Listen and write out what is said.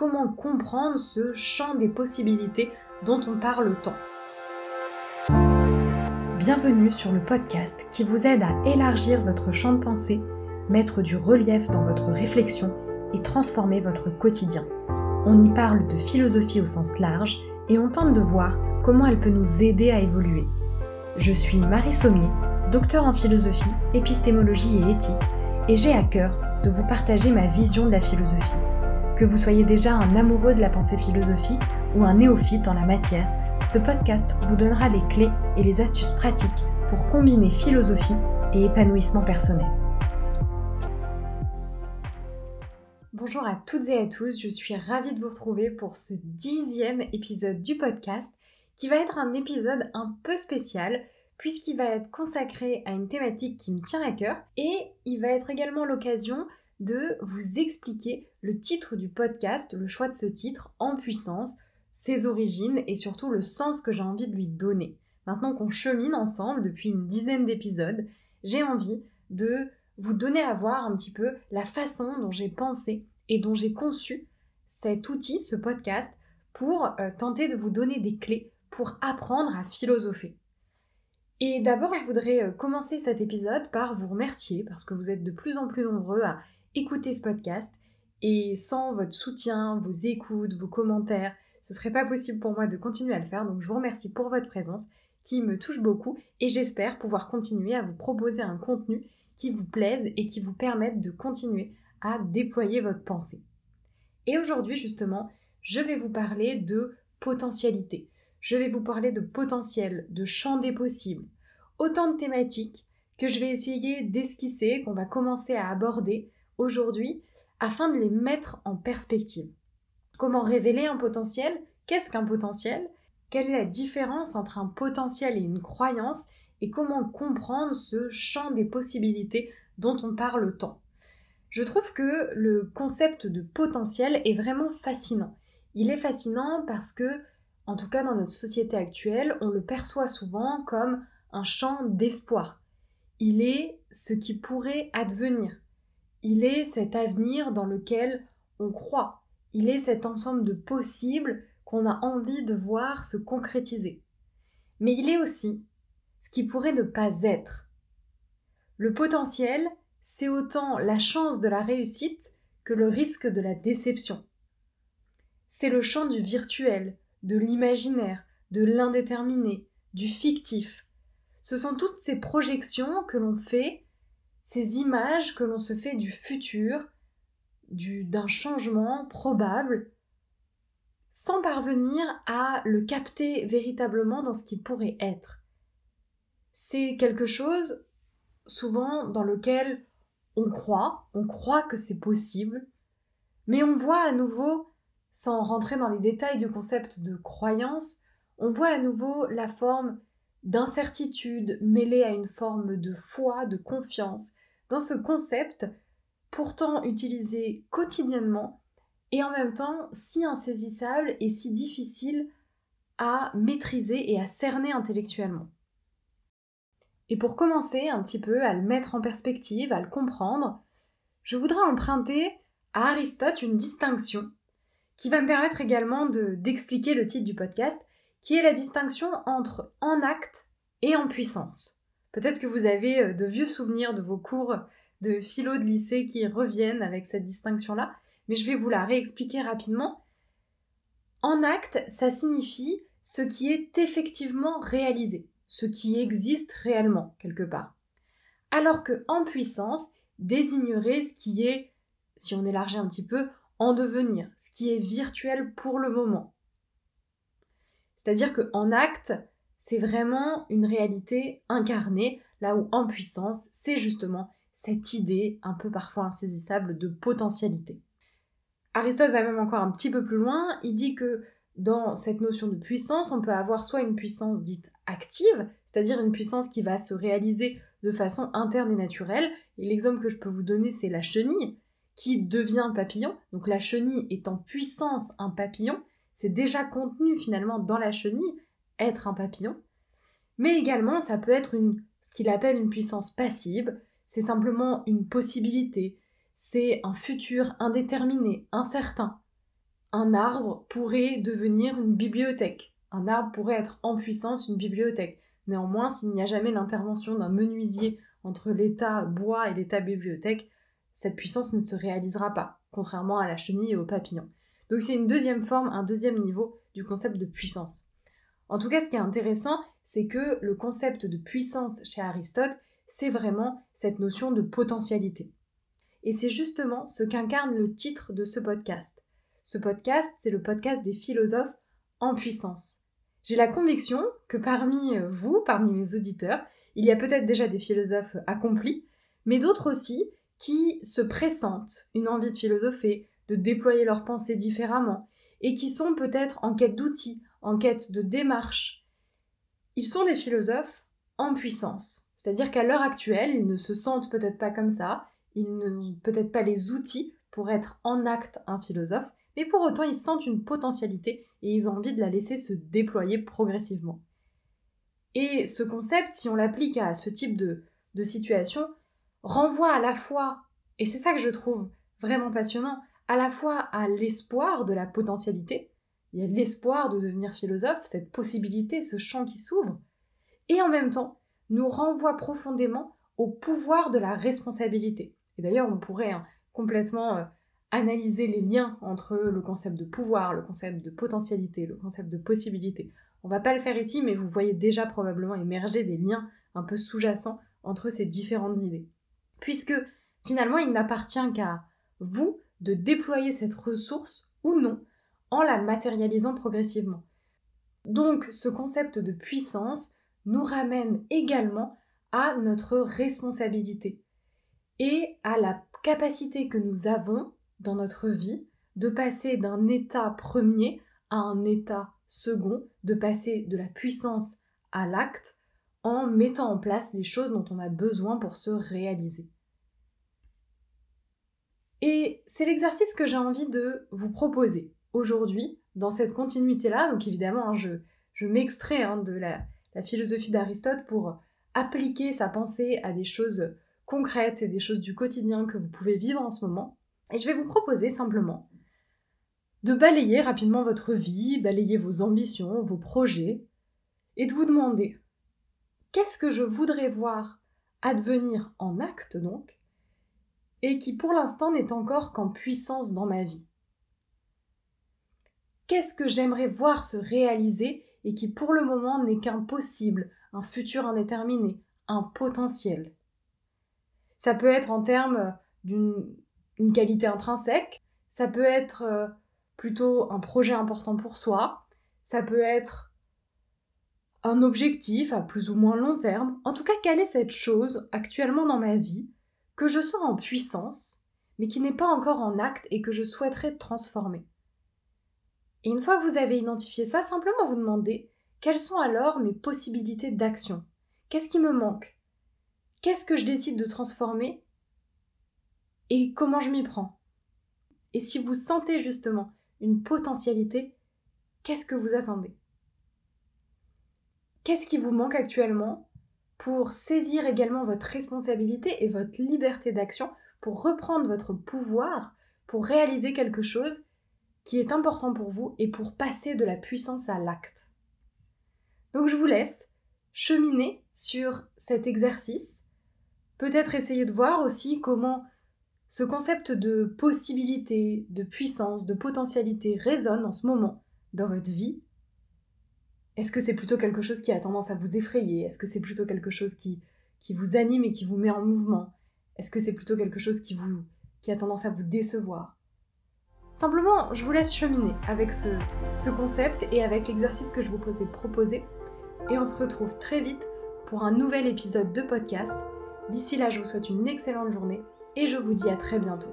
comment comprendre ce champ des possibilités dont on parle tant. Bienvenue sur le podcast qui vous aide à élargir votre champ de pensée, mettre du relief dans votre réflexion et transformer votre quotidien. On y parle de philosophie au sens large et on tente de voir comment elle peut nous aider à évoluer. Je suis Marie Sommier, docteur en philosophie, épistémologie et éthique, et j'ai à cœur de vous partager ma vision de la philosophie. Que vous soyez déjà un amoureux de la pensée philosophique ou un néophyte en la matière, ce podcast vous donnera les clés et les astuces pratiques pour combiner philosophie et épanouissement personnel. Bonjour à toutes et à tous, je suis ravie de vous retrouver pour ce dixième épisode du podcast qui va être un épisode un peu spécial puisqu'il va être consacré à une thématique qui me tient à cœur et il va être également l'occasion de vous expliquer le titre du podcast, le choix de ce titre en puissance, ses origines et surtout le sens que j'ai envie de lui donner. Maintenant qu'on chemine ensemble depuis une dizaine d'épisodes, j'ai envie de vous donner à voir un petit peu la façon dont j'ai pensé et dont j'ai conçu cet outil, ce podcast, pour euh, tenter de vous donner des clés pour apprendre à philosopher. Et d'abord, je voudrais euh, commencer cet épisode par vous remercier parce que vous êtes de plus en plus nombreux à écouter ce podcast et sans votre soutien, vos écoutes, vos commentaires, ce serait pas possible pour moi de continuer à le faire. Donc je vous remercie pour votre présence qui me touche beaucoup et j'espère pouvoir continuer à vous proposer un contenu qui vous plaise et qui vous permette de continuer à déployer votre pensée. Et aujourd'hui justement, je vais vous parler de potentialité. Je vais vous parler de potentiel, de champ des possibles. Autant de thématiques que je vais essayer d'esquisser, qu'on va commencer à aborder aujourd'hui afin de les mettre en perspective. Comment révéler un potentiel? Qu'est-ce qu'un potentiel? Quelle est la différence entre un potentiel et une croyance? Et comment comprendre ce champ des possibilités dont on parle tant? Je trouve que le concept de potentiel est vraiment fascinant. Il est fascinant parce que, en tout cas dans notre société actuelle, on le perçoit souvent comme un champ d'espoir. Il est ce qui pourrait advenir. Il est cet avenir dans lequel on croit. Il est cet ensemble de possibles qu'on a envie de voir se concrétiser. Mais il est aussi ce qui pourrait ne pas être. Le potentiel, c'est autant la chance de la réussite que le risque de la déception. C'est le champ du virtuel, de l'imaginaire, de l'indéterminé, du fictif. Ce sont toutes ces projections que l'on fait ces images que l'on se fait du futur, d'un changement probable, sans parvenir à le capter véritablement dans ce qui pourrait être. C'est quelque chose souvent dans lequel on croit, on croit que c'est possible, mais on voit à nouveau, sans rentrer dans les détails du concept de croyance, on voit à nouveau la forme d'incertitude mêlée à une forme de foi, de confiance, dans ce concept pourtant utilisé quotidiennement et en même temps si insaisissable et si difficile à maîtriser et à cerner intellectuellement. Et pour commencer un petit peu à le mettre en perspective, à le comprendre, je voudrais emprunter à Aristote une distinction qui va me permettre également d'expliquer le titre du podcast, qui est la distinction entre en acte et en puissance. Peut-être que vous avez euh, de vieux souvenirs de vos cours de philo de lycée qui reviennent avec cette distinction-là, mais je vais vous la réexpliquer rapidement. En acte, ça signifie ce qui est effectivement réalisé, ce qui existe réellement quelque part. Alors que en puissance désignerait ce qui est, si on élargit un petit peu, en devenir, ce qui est virtuel pour le moment. C'est-à-dire que en acte, c'est vraiment une réalité incarnée, là où en puissance, c'est justement cette idée un peu parfois insaisissable de potentialité. Aristote va même encore un petit peu plus loin, il dit que dans cette notion de puissance, on peut avoir soit une puissance dite active, c'est-à-dire une puissance qui va se réaliser de façon interne et naturelle, et l'exemple que je peux vous donner c'est la chenille, qui devient papillon, donc la chenille est en puissance un papillon, c'est déjà contenu finalement dans la chenille, un papillon, mais également ça peut être ce qu'il appelle une puissance passive, c'est simplement une possibilité, c'est un futur indéterminé, incertain. un arbre pourrait devenir une bibliothèque. Un arbre pourrait être en puissance une bibliothèque. Néanmoins, s'il n'y a jamais l'intervention d'un menuisier entre l'état bois et l'état bibliothèque, cette puissance ne se réalisera pas, contrairement à la chenille et au papillon. Donc c'est une deuxième forme, un deuxième niveau du concept de puissance. En tout cas, ce qui est intéressant, c'est que le concept de puissance chez Aristote, c'est vraiment cette notion de potentialité. Et c'est justement ce qu'incarne le titre de ce podcast. Ce podcast, c'est le podcast des philosophes en puissance. J'ai la conviction que parmi vous, parmi mes auditeurs, il y a peut-être déjà des philosophes accomplis, mais d'autres aussi qui se pressentent une envie de philosopher, de déployer leurs pensées différemment, et qui sont peut-être en quête d'outils, en quête de démarches. Ils sont des philosophes en puissance. C'est-à-dire qu'à l'heure actuelle, ils ne se sentent peut-être pas comme ça, ils n'ont peut-être pas les outils pour être en acte un philosophe, mais pour autant ils sentent une potentialité et ils ont envie de la laisser se déployer progressivement. Et ce concept, si on l'applique à ce type de, de situation, renvoie à la fois, et c'est ça que je trouve vraiment passionnant, à la fois à l'espoir de la potentialité, il y a l'espoir de devenir philosophe, cette possibilité, ce champ qui s'ouvre, et en même temps nous renvoie profondément au pouvoir de la responsabilité. Et d'ailleurs, on pourrait hein, complètement euh, analyser les liens entre le concept de pouvoir, le concept de potentialité, le concept de possibilité. On va pas le faire ici, mais vous voyez déjà probablement émerger des liens un peu sous-jacents entre ces différentes idées. Puisque finalement, il n'appartient qu'à vous de déployer cette ressource ou non en la matérialisant progressivement. Donc ce concept de puissance nous ramène également à notre responsabilité et à la capacité que nous avons dans notre vie de passer d'un état premier à un état second, de passer de la puissance à l'acte en mettant en place les choses dont on a besoin pour se réaliser. Et c'est l'exercice que j'ai envie de vous proposer aujourd'hui, dans cette continuité-là. Donc évidemment, hein, je, je m'extrais hein, de la, la philosophie d'Aristote pour appliquer sa pensée à des choses concrètes et des choses du quotidien que vous pouvez vivre en ce moment. Et je vais vous proposer simplement de balayer rapidement votre vie, balayer vos ambitions, vos projets, et de vous demander qu'est-ce que je voudrais voir advenir en acte donc, et qui pour l'instant n'est encore qu'en puissance dans ma vie? Qu'est-ce que j'aimerais voir se réaliser et qui pour le moment n'est qu'un possible, un futur indéterminé, un potentiel Ça peut être en termes d'une qualité intrinsèque, ça peut être euh, plutôt un projet important pour soi, ça peut être un objectif à plus ou moins long terme. En tout cas, quelle est cette chose actuellement dans ma vie que je sens en puissance, mais qui n'est pas encore en acte et que je souhaiterais transformer? Et une fois que vous avez identifié ça, simplement vous demandez quelles sont alors mes possibilités d'action? Qu'est-ce qui me manque? Qu'est-ce que je décide de transformer? Et comment je m'y prends? Et si vous sentez justement une potentialité, qu'est-ce que vous attendez? Qu'est-ce qui vous manque actuellement pour saisir également votre responsabilité et votre liberté d'action, pour reprendre votre pouvoir, pour réaliser quelque chose qui est important pour vous et pour passer de la puissance à l'acte. Donc je vous laisse cheminer sur cet exercice, peut-être essayer de voir aussi comment ce concept de possibilité, de puissance, de potentialité résonne en ce moment dans votre vie. Est-ce que c'est plutôt quelque chose qui a tendance à vous effrayer? Est-ce que c'est plutôt quelque chose qui, vous anime et qui vous met en mouvement? Est-ce que c'est plutôt quelque chose qui, vous, qui a tendance à vous décevoir? Simplement, je vous laisse cheminer avec ce, ce concept et avec l'exercice que je vous posais proposer. Et on se retrouve très vite pour un nouvel épisode de podcast. D'ici là, je vous souhaite une excellente journée et je vous dis à très bientôt.